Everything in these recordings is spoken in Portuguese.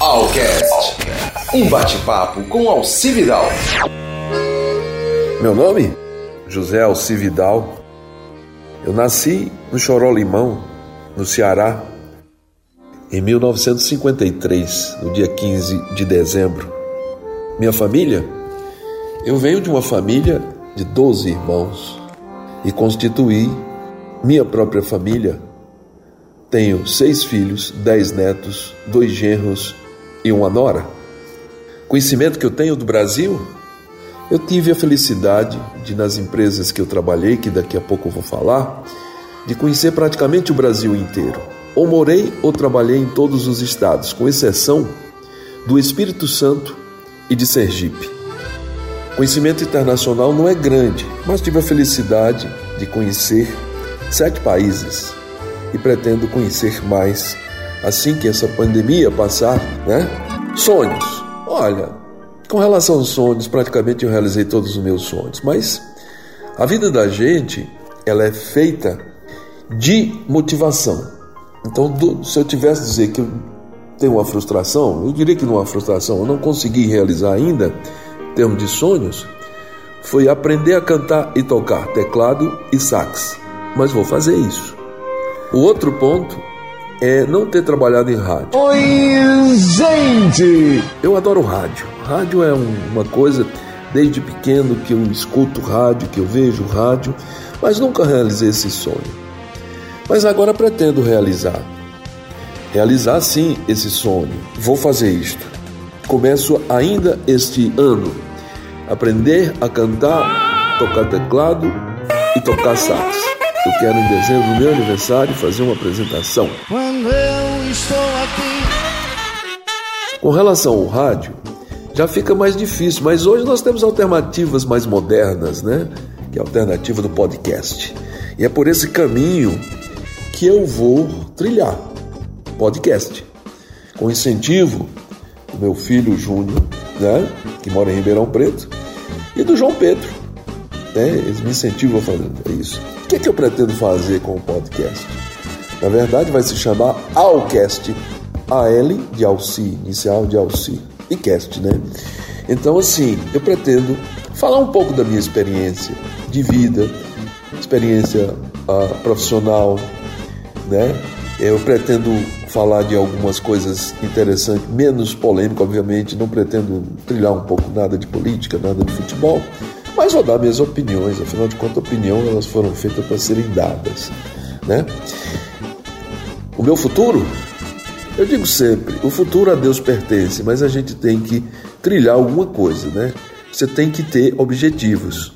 Alcast. Um bate-papo com Alci Vidal. Meu nome? José Alci Vidal. Eu nasci no Choró Limão, no Ceará, em 1953, no dia 15 de dezembro. Minha família? Eu venho de uma família de 12 irmãos e constituí minha própria família. Tenho seis filhos, dez netos, dois genros e uma nora. Conhecimento que eu tenho do Brasil? Eu tive a felicidade de, nas empresas que eu trabalhei, que daqui a pouco eu vou falar, de conhecer praticamente o Brasil inteiro. Ou morei ou trabalhei em todos os estados, com exceção do Espírito Santo e de Sergipe. Conhecimento internacional não é grande, mas tive a felicidade de conhecer sete países e pretendo conhecer mais assim que essa pandemia passar, né? Sonhos. Olha, com relação aos sonhos, praticamente eu realizei todos os meus sonhos, mas a vida da gente, ela é feita de motivação. Então, se eu tivesse dizer que eu tenho uma frustração, eu diria que não é uma frustração, eu não consegui realizar ainda, em termos de sonhos, foi aprender a cantar e tocar teclado e sax. Mas vou fazer isso. O outro ponto é não ter trabalhado em rádio. Oi, gente! Eu adoro rádio. Rádio é uma coisa desde pequeno que eu escuto rádio, que eu vejo rádio, mas nunca realizei esse sonho. Mas agora pretendo realizar. Realizar sim esse sonho. Vou fazer isto. Começo ainda este ano aprender a cantar, tocar teclado e tocar sax. Eu quero em dezembro, no meu aniversário, fazer uma apresentação. Quando eu estou aqui. Com relação ao rádio, já fica mais difícil, mas hoje nós temos alternativas mais modernas, né? Que é a alternativa do podcast. E é por esse caminho que eu vou trilhar podcast. Com incentivo do meu filho Júnior, né? Que mora em Ribeirão Preto, e do João Pedro. Né? Eles me incentivam a fazer isso que, é que eu pretendo fazer com o podcast? Na verdade, vai se chamar Alcast. AL de Alci, inicial de Alci. E cast, né? Então, assim, eu pretendo falar um pouco da minha experiência de vida, experiência uh, profissional, né? Eu pretendo falar de algumas coisas interessantes, menos polêmico, obviamente, não pretendo trilhar um pouco nada de política, nada de futebol, mas vou dar minhas opiniões, afinal de contas, opinião elas foram feitas para serem dadas, né? O meu futuro, eu digo sempre, o futuro a Deus pertence, mas a gente tem que trilhar alguma coisa, né? Você tem que ter objetivos.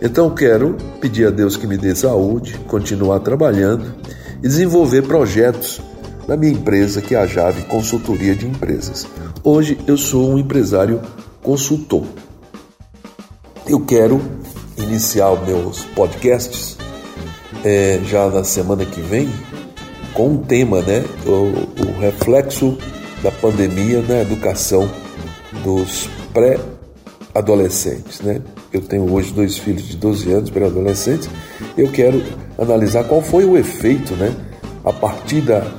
Então quero pedir a Deus que me dê saúde, continuar trabalhando e desenvolver projetos na minha empresa, que é a Jave Consultoria de Empresas. Hoje eu sou um empresário consultor. Eu quero iniciar meus podcasts é, já na semana que vem com um tema, né? O, o reflexo da pandemia na educação dos pré-adolescentes, né? Eu tenho hoje dois filhos de 12 anos, pré-adolescentes. Eu quero analisar qual foi o efeito, né? A partir da,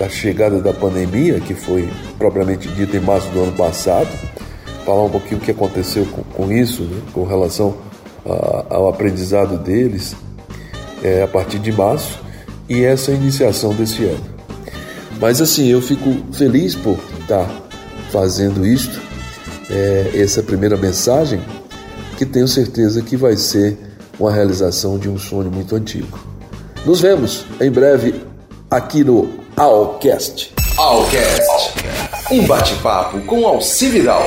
da chegada da pandemia, que foi propriamente dita em março do ano passado, falar um pouquinho o que aconteceu com, com isso, né, com relação a, ao aprendizado deles é, a partir de março e essa iniciação desse ano. Mas assim, eu fico feliz por estar fazendo isto, é, essa primeira mensagem, que tenho certeza que vai ser uma realização de um sonho muito antigo. Nos vemos em breve aqui no Alcast. Alcast. Um bate-papo com Alcividal.